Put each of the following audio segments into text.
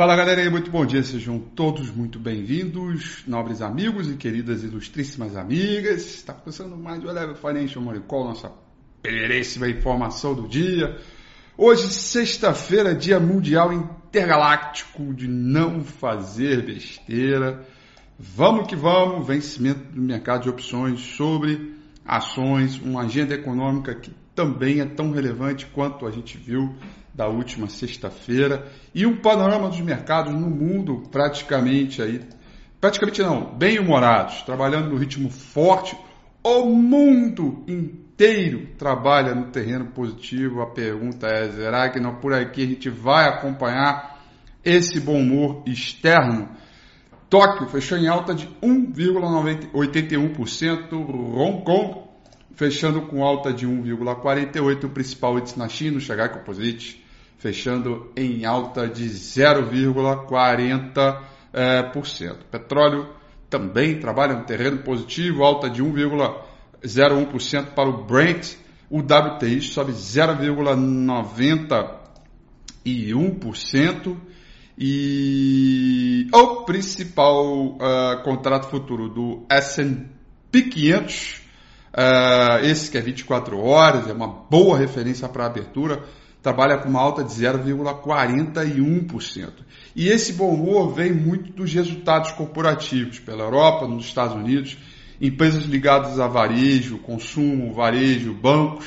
Fala galera, muito bom dia, sejam todos muito bem-vindos, nobres amigos e queridas ilustríssimas amigas. Está começando mais o Eleven Financial Money Call, nossa pereíssima informação do dia. Hoje, sexta-feira, dia mundial intergaláctico de não fazer besteira. Vamos que vamos, vencimento do mercado de opções sobre ações, uma agenda econômica que também é tão relevante quanto a gente viu da última sexta-feira e um panorama dos mercados no mundo praticamente aí, praticamente não, bem humorados, trabalhando no ritmo forte. O mundo inteiro trabalha no terreno positivo. A pergunta é: será que não por aqui a gente vai acompanhar esse bom humor externo? Tóquio fechou em alta de 1,81%, Hong Kong fechando com alta de 1,48%, o principal índice na China, o Shanghai Composite, fechando em alta de 0,40%. É, Petróleo também trabalha no terreno positivo, alta de 1,01% para o Brent. O WTI sobe 0,91%. E o principal uh, contrato futuro do S&P 500, uh, esse que é 24 horas, é uma boa referência para abertura, trabalha com uma alta de 0,41%. E esse bom humor vem muito dos resultados corporativos pela Europa, nos Estados Unidos, empresas ligadas a varejo, consumo, varejo, bancos,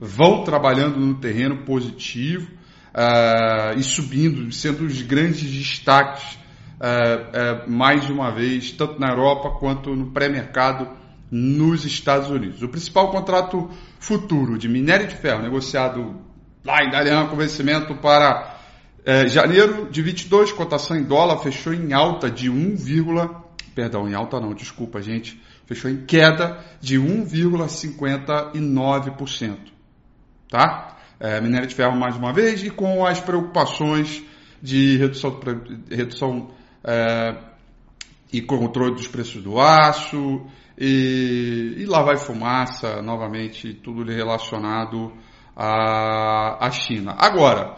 vão trabalhando no terreno positivo uh, e subindo, sendo os grandes destaques, uh, uh, mais uma vez, tanto na Europa quanto no pré-mercado nos Estados Unidos. O principal contrato futuro de minério de ferro negociado lá em Dalian com vencimento para é, janeiro de 22, cotação em dólar fechou em alta de 1, perdão, em alta não, desculpa gente, fechou em queda de 1,59%, tá? É, minério de ferro mais uma vez e com as preocupações de redução, redução é, e controle dos preços do aço e, e lá vai fumaça novamente, tudo relacionado a, a China. Agora,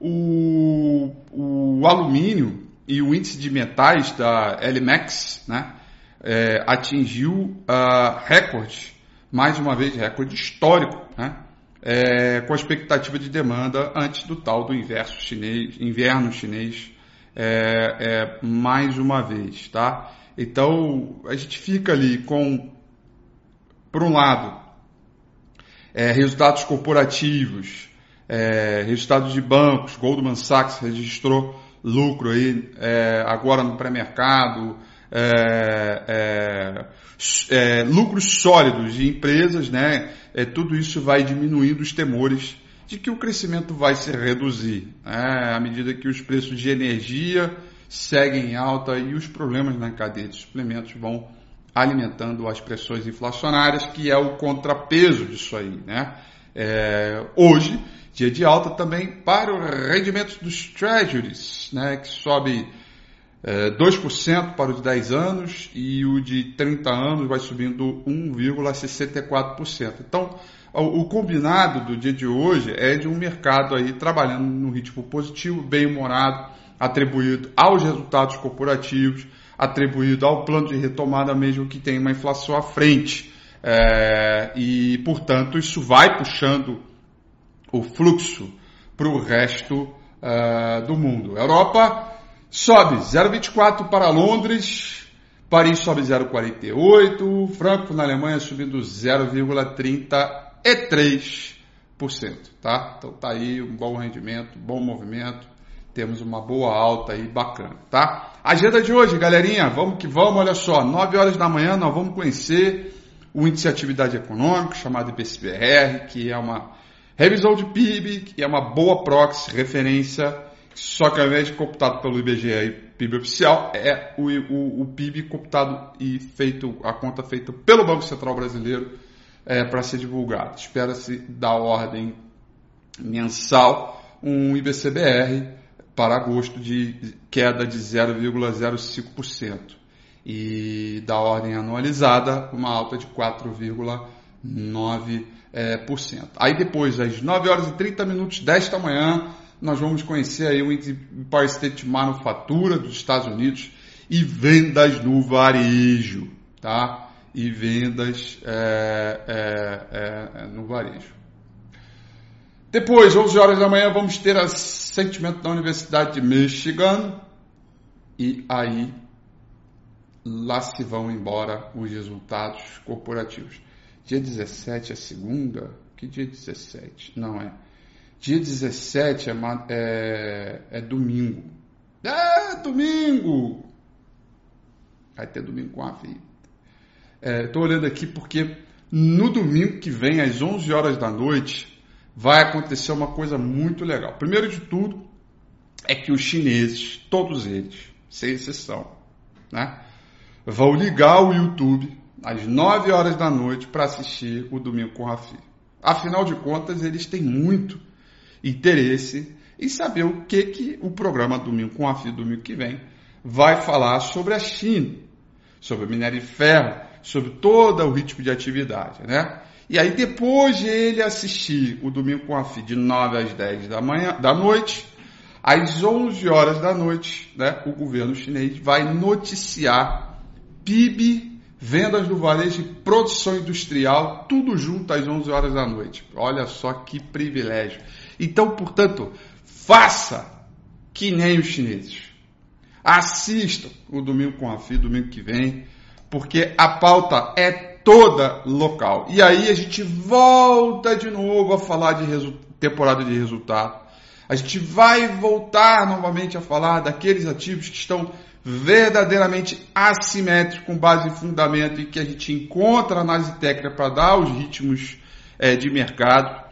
o, o alumínio e o índice de metais da LMEX né, é, atingiu uh, recorde, mais uma vez recorde histórico, né, é, com a expectativa de demanda antes do tal do inverno chinês, inverno chinês é, é, mais uma vez. Tá? Então a gente fica ali com, por um lado, é, resultados corporativos, é, resultados de bancos, Goldman Sachs registrou lucro aí é, agora no pré-mercado, é, lucros sólidos de empresas, né? tudo isso vai diminuindo os temores de que o crescimento vai se reduzir né? à medida que os preços de energia seguem em alta e os problemas na cadeia de suplementos vão alimentando as pressões inflacionárias, que é o contrapeso disso aí. Né? É, hoje, dia de alta também para o rendimento dos treasuries, né, que sobe é, 2% para os de 10 anos e o de 30 anos vai subindo 1,64%. Então, o, o combinado do dia de hoje é de um mercado aí trabalhando no ritmo positivo, bem humorado, atribuído aos resultados corporativos, atribuído ao plano de retomada mesmo que tem uma inflação à frente. É, e, portanto, isso vai puxando o fluxo para o resto uh, do mundo. Europa sobe 0,24 para Londres, Paris sobe 0,48, Frankfurt na Alemanha subindo 0,33%. Tá? Então tá aí um bom rendimento, bom movimento temos uma boa alta aí bacana, tá? Agenda de hoje, galerinha, vamos que vamos, olha só, 9 horas da manhã nós vamos conhecer o Índice de Atividade Econômica, chamado IPCBR, que é uma revisão de PIB, que é uma boa proxy, referência, só que ao invés de computado pelo IBGE e PIB oficial, é o, o, o PIB computado e feito, a conta feita pelo Banco Central Brasileiro é, para ser divulgado. Espera-se da ordem mensal um IBCBR para agosto de queda de 0,05% e da ordem anualizada uma alta de 4,9%. É, Aí depois, às 9 horas e 30 minutos desta manhã, nós vamos conhecer aí o Empire State Manufatura dos Estados Unidos e vendas no varejo, tá? E vendas é, é, é, no varejo. Depois, 11 horas da manhã, vamos ter assentimento da Universidade de Michigan. E aí, lá se vão embora os resultados corporativos. Dia 17 é segunda? Que dia 17? Não é. Dia 17 é, é, é domingo. É, domingo! Vai ter domingo com a vida. Estou é, olhando aqui porque no domingo que vem, às 11 horas da noite, vai acontecer uma coisa muito legal. Primeiro de tudo, é que os chineses, todos eles, sem exceção, né, vão ligar o YouTube às 9 horas da noite para assistir o Domingo com Rafi. Afinal de contas, eles têm muito interesse em saber o que, que o programa Domingo com Rafi, domingo que vem, vai falar sobre a China, sobre o minério de ferro, sobre todo o ritmo de atividade, né? E aí depois de ele assistir o Domingo com a FI de 9 às 10 da manhã, da noite, às 11 horas da noite, né, o governo chinês vai noticiar PIB, vendas do varejo e produção industrial, tudo junto às 11 horas da noite. Olha só que privilégio. Então, portanto, faça que nem os chineses. Assistam o Domingo com a FI, domingo que vem, porque a pauta é toda local. E aí a gente volta de novo a falar de temporada de resultado. A gente vai voltar novamente a falar daqueles ativos que estão verdadeiramente assimétricos, com base em fundamento e que a gente encontra análise técnica para dar os ritmos é, de mercado.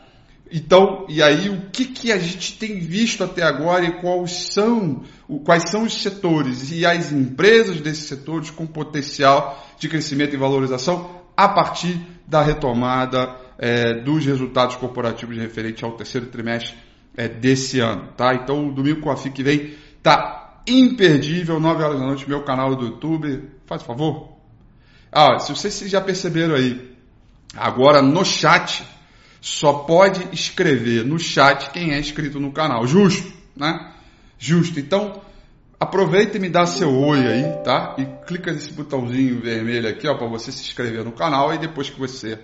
Então, e aí o que, que a gente tem visto até agora e quais são, quais são os setores e as empresas desses setores com potencial de crescimento e valorização a partir da retomada é, dos resultados corporativos referente ao terceiro trimestre é, desse ano, tá? Então, o domingo com a FIC vem tá imperdível, 9 horas da noite, meu canal do YouTube, faz favor. Ah, se vocês já perceberam aí, agora no chat só pode escrever no chat quem é inscrito no canal. Justo, né? Justo. Então, aproveita e me dá seu oi aí, tá? E clica nesse botãozinho vermelho aqui, ó, para você se inscrever no canal. E depois que você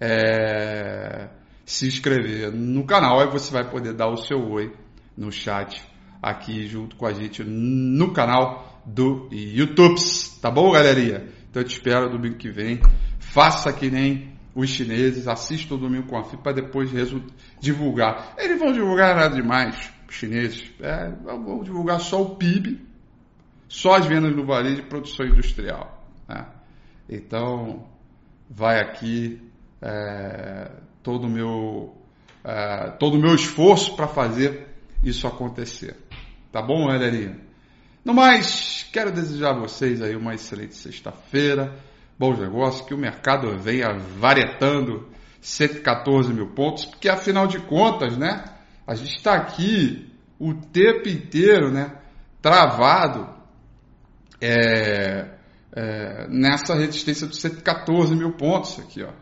é, se inscrever no canal, aí você vai poder dar o seu oi no chat aqui junto com a gente no canal do YouTube, tá bom, galerinha? Então eu te espero domingo que vem. Faça que nem os chineses, assista o Domingo com a FIP para depois divulgar. Eles vão divulgar nada demais, chineses. É, vão divulgar só o PIB, só as vendas no varejo de produção industrial. Né? Então, vai aqui é, todo o meu, é, todo o meu esforço para fazer isso acontecer. Tá bom, galerinha? No mais, quero desejar a vocês aí uma excelente sexta-feira bons negócios, que o mercado venha varietando 114 mil pontos, porque afinal de contas, né, a gente está aqui o tempo inteiro, né, travado é, é, nessa resistência de 114 mil pontos aqui, ó.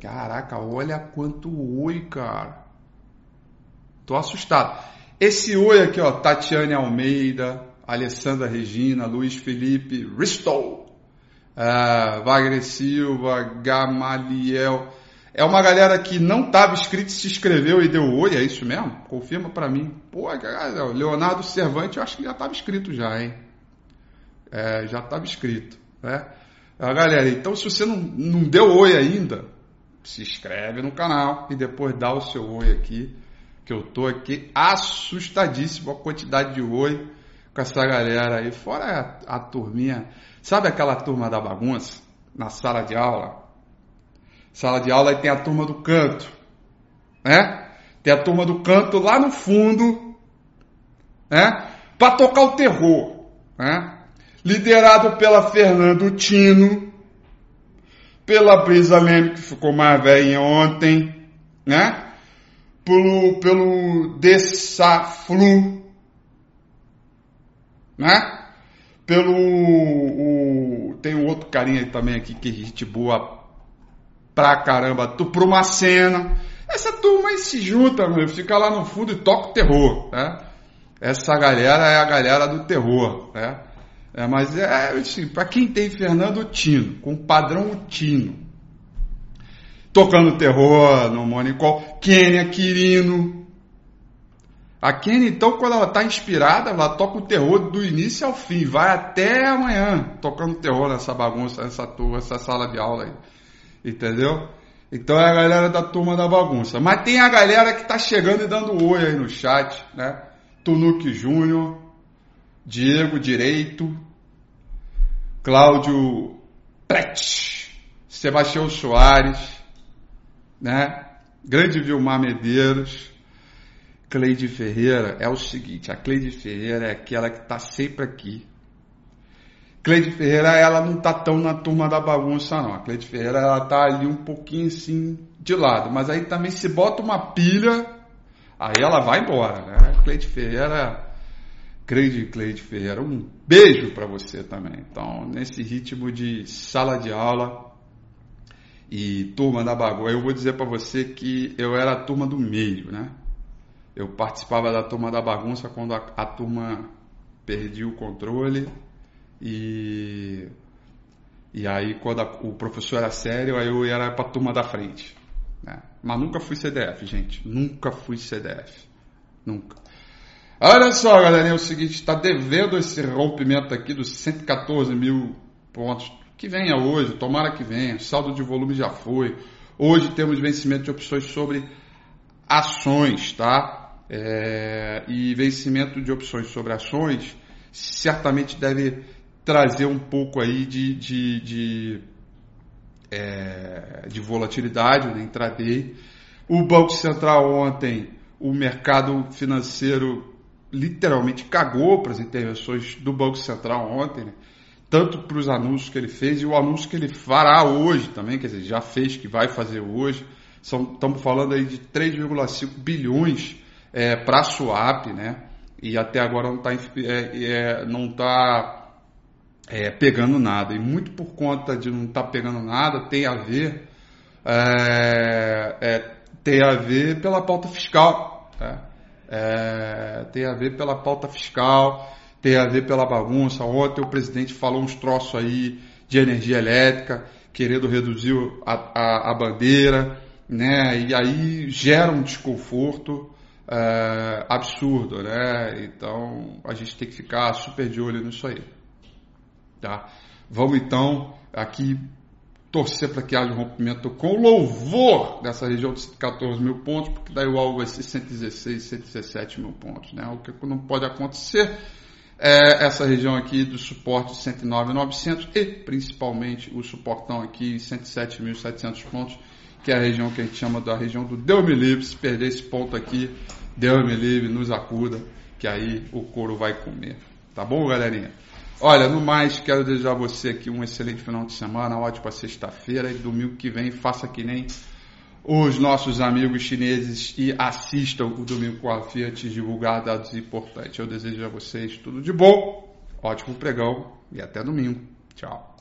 Caraca, olha quanto oi, cara. Tô assustado. Esse oi aqui, ó, Tatiane Almeida, Alessandra Regina, Luiz Felipe, Ristol, uh, Wagner Silva, Gamaliel. É uma galera que não estava inscrito, se inscreveu e deu oi, é isso mesmo? Confirma para mim. Pô, Leonardo Cervantes, eu acho que já estava inscrito já, hein? É, já estava inscrito, né? Ah, galera, então se você não, não deu oi ainda, se inscreve no canal e depois dá o seu oi aqui, que eu tô aqui assustadíssimo a quantidade de oi com essa galera aí, fora a, a turminha. Sabe aquela turma da bagunça na sala de aula? Sala de aula e tem a turma do canto, né? Tem a turma do canto lá no fundo, né? Para tocar o terror, né? Liderado pela Fernando Tino, pela Brisa Leme, que ficou mais velha ontem, né? Pelo, pelo Dessaflu, né? Pelo. O, tem um outro carinha também aqui que gente boa pra caramba, tu Prumacena. Essa turma aí se junta, meu, fica lá no fundo e toca o terror, né? Essa galera é a galera do terror, né? É, mas é, assim, para quem tem Fernando Tino, com padrão Tino, tocando terror no Monicol, Kênia Quirino. A Kênia, então, quando ela está inspirada, ela toca o terror do início ao fim, vai até amanhã tocando terror nessa bagunça, nessa turma, essa sala de aula aí. Entendeu? Então é a galera da turma da bagunça. Mas tem a galera que tá chegando e dando oi aí no chat, né? Tunuque Júnior, Diego Direito, Cláudio Pret, Sebastião Soares, né? Grande Vilmar Medeiros, Cleide Ferreira. É o seguinte, a Cleide Ferreira é aquela que tá sempre aqui, Cleide Ferreira, ela não tá tão na turma da bagunça, não. A Cleide Ferreira, ela tá ali um pouquinho assim de lado. Mas aí também se bota uma pilha, aí ela vai embora, né? Cleide Ferreira, Cleide, Cleide Ferreira, um beijo para você também. Então, nesse ritmo de sala de aula e turma da bagunça, eu vou dizer para você que eu era a turma do meio, né? Eu participava da turma da bagunça quando a, a turma perdia o controle e, e aí, quando a, o professor era sério, aí eu era para a turma da frente. Né? Mas nunca fui CDF, gente. Nunca fui CDF. Nunca. Olha só, galerinha, é o seguinte: está devendo esse rompimento aqui dos 114 mil pontos. Que venha hoje, tomara que venha. Saldo de volume já foi. Hoje temos vencimento de opções sobre ações, tá? É, e vencimento de opções sobre ações certamente deve trazer um pouco aí de, de, de, é, de volatilidade né, intraday. O Banco Central ontem, o mercado financeiro literalmente cagou para as intervenções do Banco Central ontem, né? tanto para os anúncios que ele fez e o anúncio que ele fará hoje também, quer dizer, já fez, que vai fazer hoje. Estamos falando aí de 3,5 bilhões é, para a swap, né? E até agora não está é, é, não tá é, pegando nada. E muito por conta de não estar tá pegando nada, tem a ver, é, é, tem a ver pela pauta fiscal. Né? Tem a ver pela pauta fiscal, tem a ver pela bagunça. Ontem o presidente falou uns troços aí de energia elétrica, querendo reduzir a, a, a bandeira, né? E aí gera um desconforto é, absurdo, né? Então a gente tem que ficar super de olho nisso aí. Tá? Vamos então aqui torcer para que haja um rompimento com louvor dessa região de 14 mil pontos, porque daí o alvo vai ser 116, 117 mil pontos. Né? O que não pode acontecer é essa região aqui do suporte de 109,900 e principalmente o suportão aqui em 107.700 pontos, que é a região que a gente chama da região do Deus me livre. Se perder esse ponto aqui, Deus me livre, nos acuda, que aí o couro vai comer. Tá bom, galerinha? Olha, no mais, quero desejar a você aqui um excelente final de semana, ótima sexta-feira e domingo que vem faça que nem os nossos amigos chineses e assistam o Domingo com a Fiat divulgar dados importantes. Eu desejo a vocês tudo de bom, ótimo pregão e até domingo. Tchau.